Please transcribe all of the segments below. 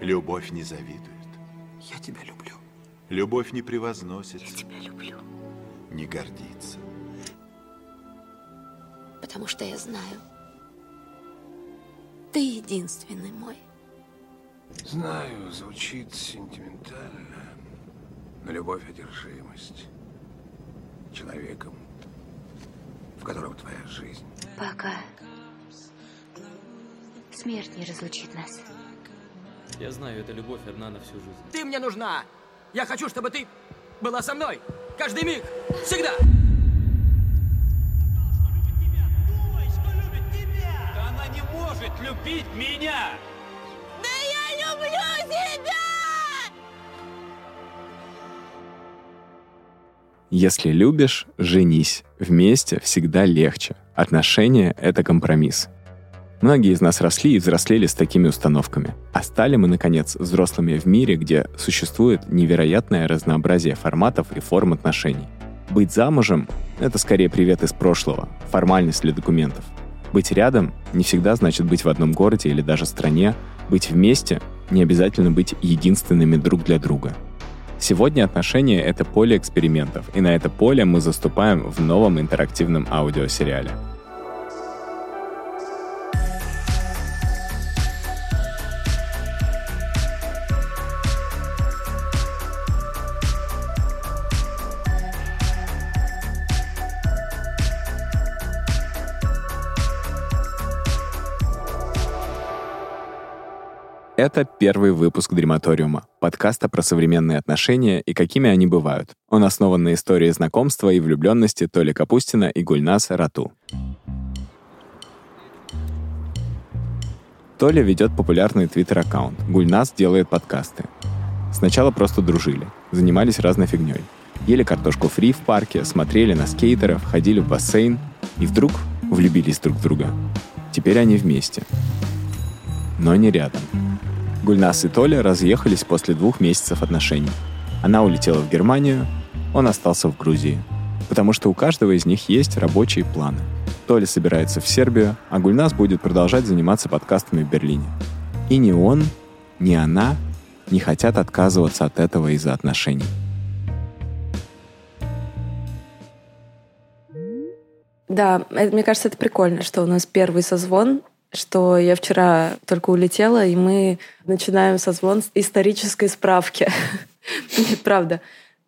Любовь не завидует. Я тебя люблю. Любовь не превозносится. Я тебя люблю. Не гордится. Потому что я знаю. Ты единственный мой. Знаю, звучит сентиментально, но любовь — одержимость человеком, в котором твоя жизнь. Пока смерть не разлучит нас. Я знаю, эта любовь одна на всю жизнь. Ты мне нужна. Я хочу, чтобы ты была со мной. Каждый миг. Всегда. Да она не может любить меня! Да я люблю тебя! Если любишь, женись. Вместе всегда легче. Отношения — это компромисс. Многие из нас росли и взрослели с такими установками. А стали мы, наконец, взрослыми в мире, где существует невероятное разнообразие форматов и форм отношений. Быть замужем — это скорее привет из прошлого, формальность для документов. Быть рядом не всегда значит быть в одном городе или даже стране. Быть вместе — не обязательно быть единственными друг для друга. Сегодня отношения — это поле экспериментов, и на это поле мы заступаем в новом интерактивном аудиосериале. Это первый выпуск Дрематориума, подкаста про современные отношения и какими они бывают. Он основан на истории знакомства и влюбленности Толи Капустина и Гульнаса Рату. Толя ведет популярный твиттер-аккаунт, Гульнас делает подкасты. Сначала просто дружили, занимались разной фигней. Ели картошку фри в парке, смотрели на скейтеров, ходили в бассейн и вдруг влюбились друг в друга. Теперь они вместе. Но не рядом. Гульнас и Толя разъехались после двух месяцев отношений. Она улетела в Германию, он остался в Грузии. Потому что у каждого из них есть рабочие планы. Толя собирается в Сербию, а Гульнас будет продолжать заниматься подкастами в Берлине. И ни он, ни она не хотят отказываться от этого из-за отношений. Да, это, мне кажется, это прикольно, что у нас первый созвон, что я вчера только улетела, и мы начинаем созвон с исторической справки. Правда.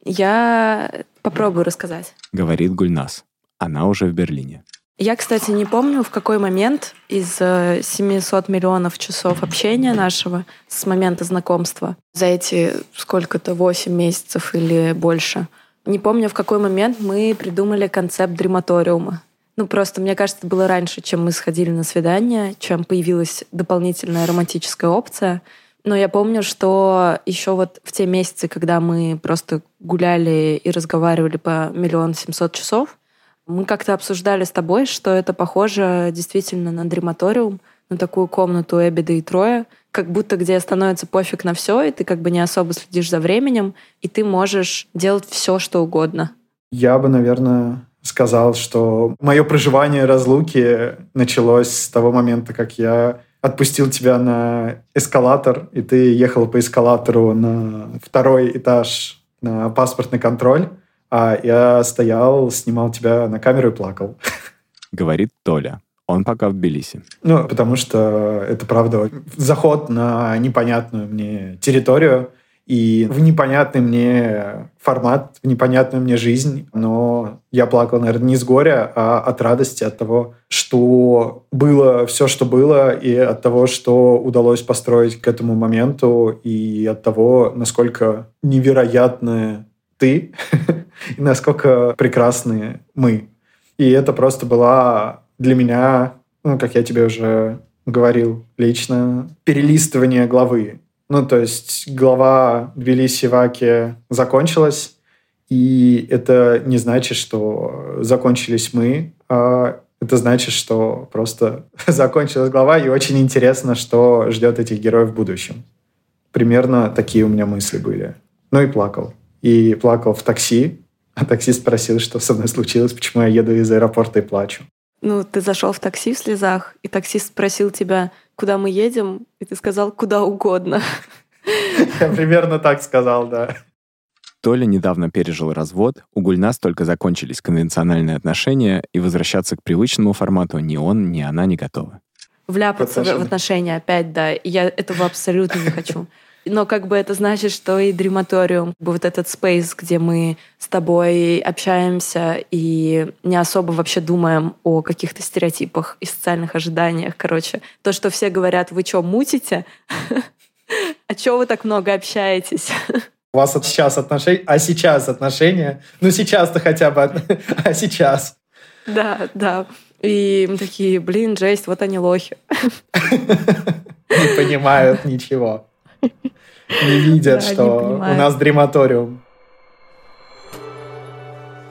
Я попробую рассказать. Говорит Гульнас. Она уже в Берлине. Я, кстати, не помню, в какой момент из э, 700 миллионов часов общения нашего с момента знакомства за эти сколько-то, 8 месяцев или больше, не помню, в какой момент мы придумали концепт дрематориума. Ну, просто, мне кажется, это было раньше, чем мы сходили на свидание, чем появилась дополнительная романтическая опция. Но я помню, что еще вот в те месяцы, когда мы просто гуляли и разговаривали по миллион семьсот часов, Мы как-то обсуждали с тобой, что это похоже действительно на дрематориум, на такую комнату Эбида и Троя, как будто где становится пофиг на все, и ты как бы не особо следишь за временем, и ты можешь делать все, что угодно. Я бы, наверное, сказал, что мое проживание разлуки началось с того момента, как я отпустил тебя на эскалатор, и ты ехал по эскалатору на второй этаж на паспортный контроль, а я стоял, снимал тебя на камеру и плакал. Говорит Толя. Он пока в Тбилиси. Ну, потому что это, правда, заход на непонятную мне территорию и в непонятный мне формат, в непонятную мне жизнь. Но я плакал, наверное, не с горя, а от радости, от того, что было все, что было, и от того, что удалось построить к этому моменту, и от того, насколько невероятны ты, и насколько прекрасны мы. И это просто была для меня, ну, как я тебе уже говорил лично, перелистывание главы. Ну, то есть глава Тбилиси Ваки закончилась, и это не значит, что закончились мы, а это значит, что просто закончилась глава, и очень интересно, что ждет этих героев в будущем. Примерно такие у меня мысли были. Ну и плакал. И плакал в такси, а таксист спросил, что со мной случилось, почему я еду из аэропорта и плачу. Ну, ты зашел в такси в слезах, и таксист спросил тебя, куда мы едем, и ты сказал, куда угодно. Я примерно так сказал, да. Толя недавно пережил развод, у Гульнас только закончились конвенциональные отношения, и возвращаться к привычному формату ни он, ни она не готовы. Вляпаться в отношения опять, да. И я этого абсолютно не хочу но как бы это значит, что и дрематориум, вот этот спейс, где мы с тобой общаемся и не особо вообще думаем о каких-то стереотипах и социальных ожиданиях. Короче, то, что все говорят, вы что, мутите? А чё вы так много общаетесь? У вас сейчас отношения, а сейчас отношения? Ну, сейчас-то хотя бы, а сейчас? Да, да. И мы такие, блин, жесть, вот они лохи. Не понимают ничего не видят, что у нас дрематориум.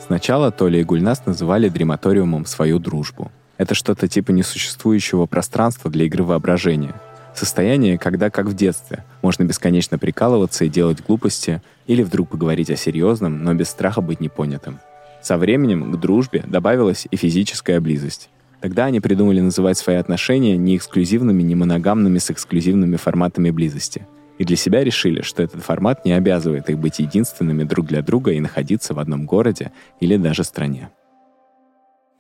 Сначала Толя и Гульнас называли дрематориумом свою дружбу. Это что-то типа несуществующего пространства для игры воображения. Состояние, когда, как в детстве, можно бесконечно прикалываться и делать глупости, или вдруг поговорить о серьезном, но без страха быть непонятым. Со временем к дружбе добавилась и физическая близость. Тогда они придумали называть свои отношения не эксклюзивными, не моногамными с эксклюзивными форматами близости — и для себя решили, что этот формат не обязывает их быть единственными друг для друга и находиться в одном городе или даже стране.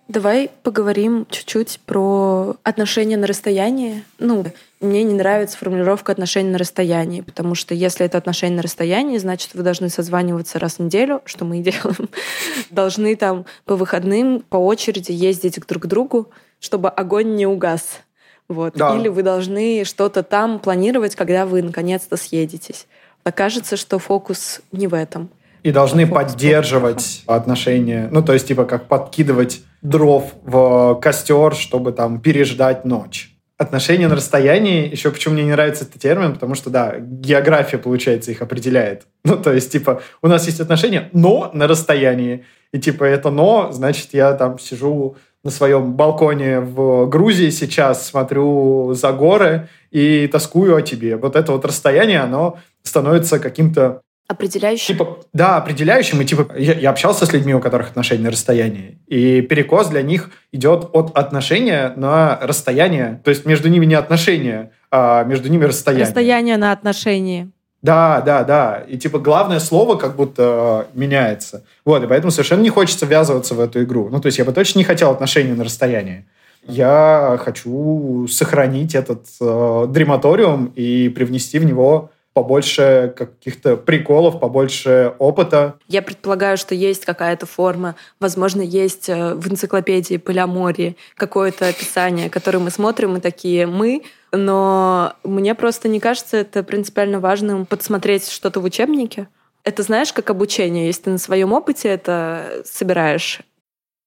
Давай поговорим чуть-чуть про отношения на расстоянии. Ну, мне не нравится формулировка отношений на расстоянии, потому что если это отношения на расстоянии, значит, вы должны созваниваться раз в неделю, что мы и делаем. Должны там по выходным по очереди ездить друг к другу, чтобы огонь не угас. Вот. Да. Или вы должны что-то там планировать, когда вы наконец-то съедетесь. Окажется, что фокус не в этом. И должны а поддерживать отношения. Ну, то есть, типа, как подкидывать дров в костер, чтобы там переждать ночь. Отношения на расстоянии, еще почему мне не нравится этот термин, потому что, да, география, получается, их определяет. Ну, то есть, типа, у нас есть отношения, но на расстоянии. И, типа, это но, значит, я там сижу на своем балконе в Грузии сейчас, смотрю за горы и тоскую о тебе. Вот это вот расстояние, оно становится каким-то Определяющим? Типа, да, определяющим. И типа я, я общался с людьми, у которых отношения на расстоянии. И перекос для них идет от отношения на расстояние. То есть между ними не отношения, а между ними расстояние. Расстояние на отношении. Да, да, да. И типа главное слово как будто э, меняется. Вот, и поэтому совершенно не хочется ввязываться в эту игру. Ну, то есть я бы точно не хотел отношения на расстоянии. Я хочу сохранить этот э, дрематориум и привнести в него побольше каких-то приколов, побольше опыта. Я предполагаю, что есть какая-то форма, возможно, есть э, в энциклопедии Поляморье какое-то описание, которое мы смотрим и такие «мы», но мне просто не кажется это принципиально важным подсмотреть что-то в учебнике. Это знаешь, как обучение. Если ты на своем опыте это собираешь,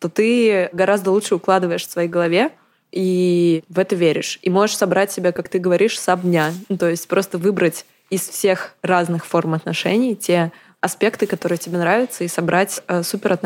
То ты гораздо лучше укладываешь в своей голове и в это веришь. И можешь собрать себя, как ты говоришь, с дня. Ну, то есть просто выбрать из всех разных форм отношений те аспекты, которые тебе нравятся, и собрать э, супер.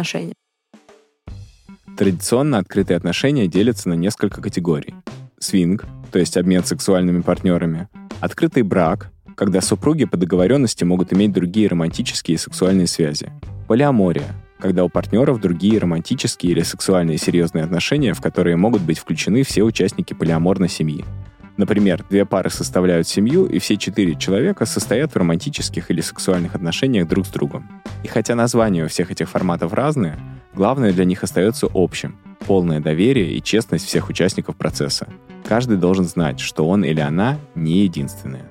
Традиционно открытые отношения делятся на несколько категорий. Свинг, то есть обмен сексуальными партнерами, открытый брак, когда супруги по договоренности могут иметь другие романтические и сексуальные связи, полиамория, когда у партнеров другие романтические или сексуальные серьезные отношения, в которые могут быть включены все участники полиаморной семьи. Например, две пары составляют семью, и все четыре человека состоят в романтических или сексуальных отношениях друг с другом. И хотя названия у всех этих форматов разные, главное для них остается общим — полное доверие и честность всех участников процесса. Каждый должен знать, что он или она не единственные.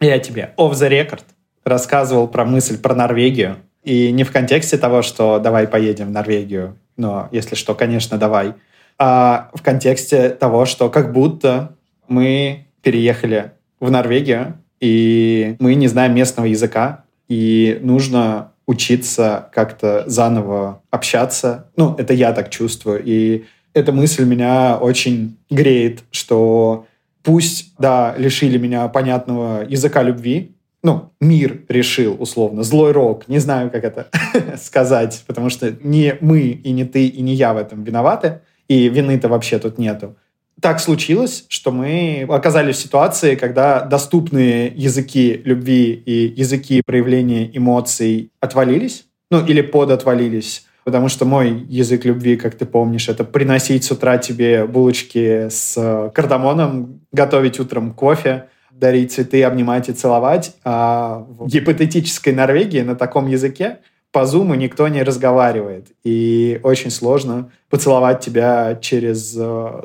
Я тебе off the record рассказывал про мысль про Норвегию, и не в контексте того, что давай поедем в Норвегию, но если что, конечно, давай, а в контексте того, что как будто мы переехали в Норвегию, и мы не знаем местного языка, и нужно учиться как-то заново общаться. Ну, это я так чувствую. И эта мысль меня очень греет, что пусть, да, лишили меня понятного языка любви, ну, мир решил, условно, злой рок, не знаю, как это сказать, потому что не мы и не ты и не я в этом виноваты, и вины-то вообще тут нету. Так случилось, что мы оказались в ситуации, когда доступные языки любви и языки проявления эмоций отвалились, ну, или подотвалились, потому что мой язык любви, как ты помнишь, это приносить с утра тебе булочки с кардамоном, готовить утром кофе, дарить цветы, обнимать и целовать. А в гипотетической Норвегии на таком языке по зуму никто не разговаривает. И очень сложно поцеловать тебя через. Э,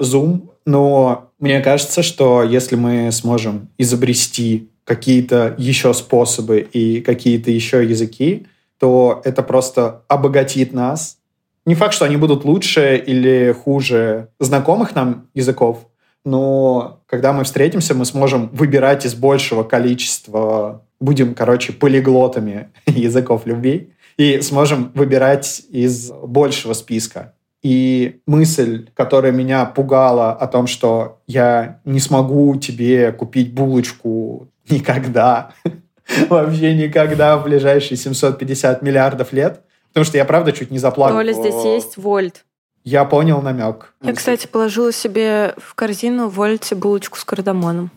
Но мне кажется, что если мы сможем изобрести какие-то еще способы и какие-то еще языки, то это просто обогатит нас. Не факт, что они будут лучше или хуже знакомых нам языков, но когда мы встретимся, мы сможем выбирать из большего количества, будем, короче, полиглотами языков любви, и сможем выбирать из большего списка. И мысль, которая меня пугала о том, что я не смогу тебе купить булочку никогда, вообще никогда в ближайшие 750 миллиардов лет, потому что я правда чуть не заплакал. Толя, здесь есть вольт. Я понял намек. Я, кстати, положила себе в корзину Вольте булочку с кардамоном.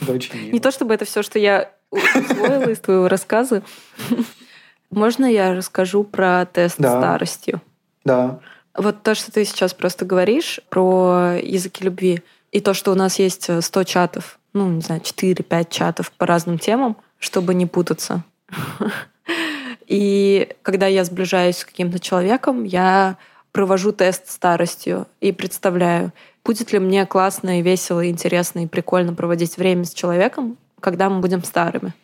Не то чтобы это все, что я усвоила из твоего рассказа. Можно я расскажу про тест да. старостью? Да. Вот то, что ты сейчас просто говоришь про языки любви, и то, что у нас есть 100 чатов, ну, не знаю, 4-5 чатов по разным темам, чтобы не путаться. И когда я сближаюсь с каким-то человеком, я провожу тест старостью и представляю, будет ли мне классно и весело, и интересно и прикольно проводить время с человеком, когда мы будем старыми.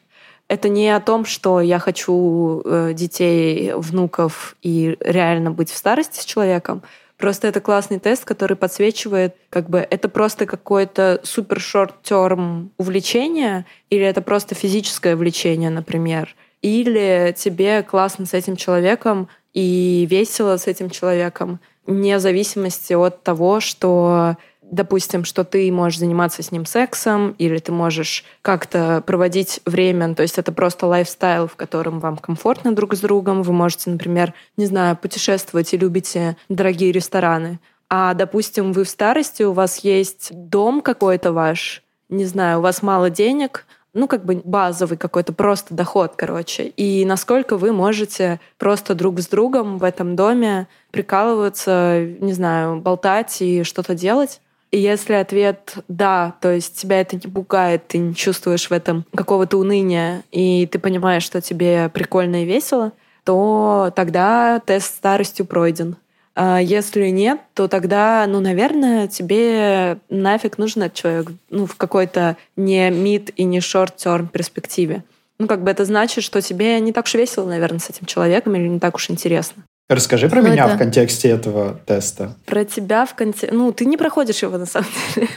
Это не о том, что я хочу э, детей, внуков и реально быть в старости с человеком. Просто это классный тест, который подсвечивает, как бы это просто какое-то супер шорт-терм увлечение или это просто физическое влечение, например или тебе классно с этим человеком и весело с этим человеком, вне зависимости от того, что допустим, что ты можешь заниматься с ним сексом, или ты можешь как-то проводить время, то есть это просто лайфстайл, в котором вам комфортно друг с другом, вы можете, например, не знаю, путешествовать и любите дорогие рестораны, а, допустим, вы в старости, у вас есть дом какой-то ваш, не знаю, у вас мало денег, ну, как бы базовый какой-то просто доход, короче. И насколько вы можете просто друг с другом в этом доме прикалываться, не знаю, болтать и что-то делать. И если ответ «да», то есть тебя это не пугает, ты не чувствуешь в этом какого-то уныния, и ты понимаешь, что тебе прикольно и весело, то тогда тест старостью пройден. А если нет, то тогда, ну, наверное, тебе нафиг нужен этот человек ну, в какой-то не mid и не short-term перспективе. Ну, как бы это значит, что тебе не так уж весело, наверное, с этим человеком или не так уж интересно. Расскажи про ну, меня это... в контексте этого теста. Про тебя в контексте... Ну, ты не проходишь его, на самом деле.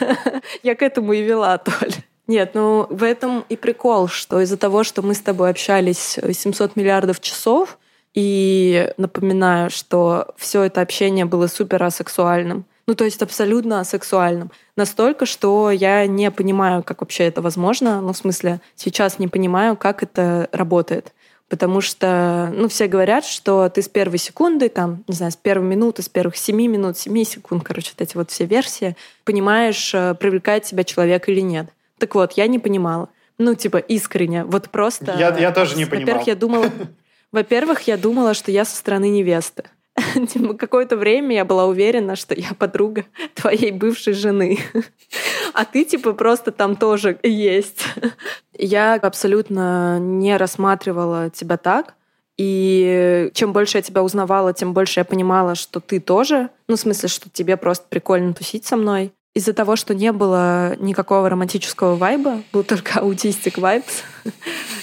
Я к этому и вела, Толя. Нет, ну в этом и прикол, что из-за того, что мы с тобой общались 700 миллиардов часов, и напоминаю, что все это общение было супер асексуальным. Ну, то есть абсолютно асексуальным. Настолько, что я не понимаю, как вообще это возможно. Ну, в смысле, сейчас не понимаю, как это работает. Потому что, ну, все говорят, что ты с первой секунды, там, не знаю, с первой минуты, с первых семи минут, семи секунд, короче, вот эти вот все версии, понимаешь, э, привлекает тебя человек или нет. Так вот, я не понимала. Ну, типа, искренне. Вот просто... Я, я тоже не понимала. Во-первых, я думала... Во-первых, я думала, что я со стороны невесты. Типа, какое-то время я была уверена, что я подруга твоей бывшей жены. А ты, типа, просто там тоже есть. Я абсолютно не рассматривала тебя так. И чем больше я тебя узнавала, тем больше я понимала, что ты тоже. Ну, в смысле, что тебе просто прикольно тусить со мной. Из-за того, что не было никакого романтического вайба, был только аутистик вайбс,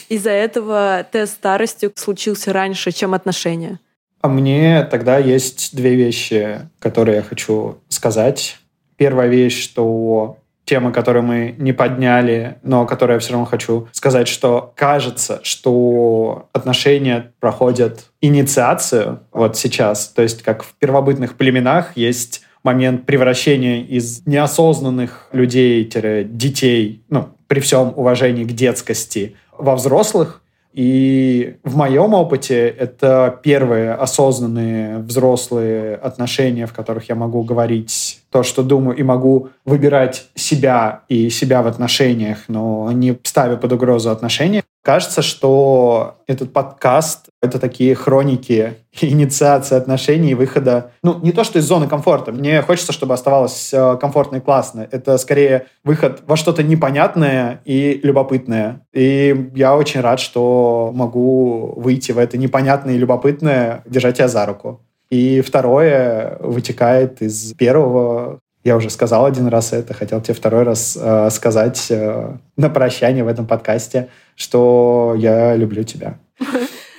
из-за этого тест старостью случился раньше, чем отношения. А мне тогда есть две вещи, которые я хочу сказать. Первая вещь, что тема, которую мы не подняли, но которую я все равно хочу сказать, что кажется, что отношения проходят инициацию вот сейчас. То есть как в первобытных племенах есть момент превращения из неосознанных людей-детей, ну, при всем уважении к детскости, во взрослых. И в моем опыте это первые осознанные взрослые отношения, в которых я могу говорить то, что думаю, и могу выбирать себя и себя в отношениях, но не ставя под угрозу отношения. Кажется, что этот подкаст — это такие хроники инициации отношений и выхода, ну, не то что из зоны комфорта. Мне хочется, чтобы оставалось э, комфортно и классно. Это скорее выход во что-то непонятное и любопытное. И я очень рад, что могу выйти в это непонятное и любопытное, держать тебя за руку. И второе вытекает из первого. Я уже сказал один раз это, хотел тебе второй раз э, сказать э, на прощание в этом подкасте, что я люблю тебя.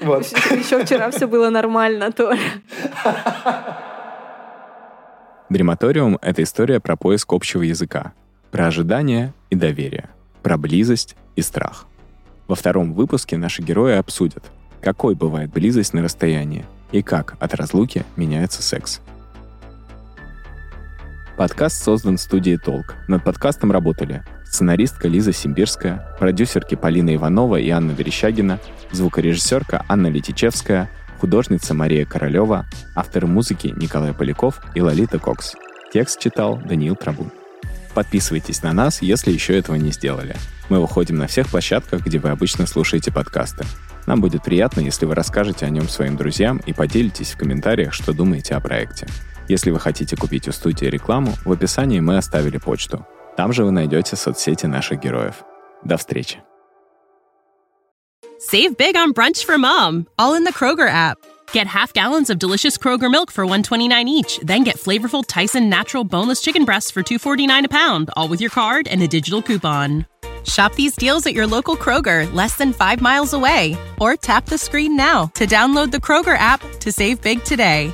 Вот. Еще вчера все было нормально, Толя. Дрематориум — это история про поиск общего языка, про ожидание и доверие, про близость и страх. Во втором выпуске наши герои обсудят, какой бывает близость на расстоянии и как от разлуки меняется секс. Подкаст создан студией «Толк». Над подкастом работали сценаристка Лиза Симбирская, продюсерки Полина Иванова и Анна Верещагина, звукорежиссерка Анна Летичевская, художница Мария Королева, авторы музыки Николай Поляков и Лолита Кокс. Текст читал Даниил Трабун. Подписывайтесь на нас, если еще этого не сделали. Мы выходим на всех площадках, где вы обычно слушаете подкасты. Нам будет приятно, если вы расскажете о нем своим друзьям и поделитесь в комментариях, что думаете о проекте. Если вы хотите купить у студии рекламу, в описании мы оставили почту. Там же вы найдете соцсети наших героев. До встречи. Save big on brunch for mom, all in the Kroger app. Get half gallons of delicious Kroger milk for 129 each, then get flavorful Tyson natural boneless chicken breasts for 249 a pound, all with your card and a digital coupon. Shop these deals at your local Kroger, less than 5 miles away, or tap the screen now to download the Kroger app to save big today.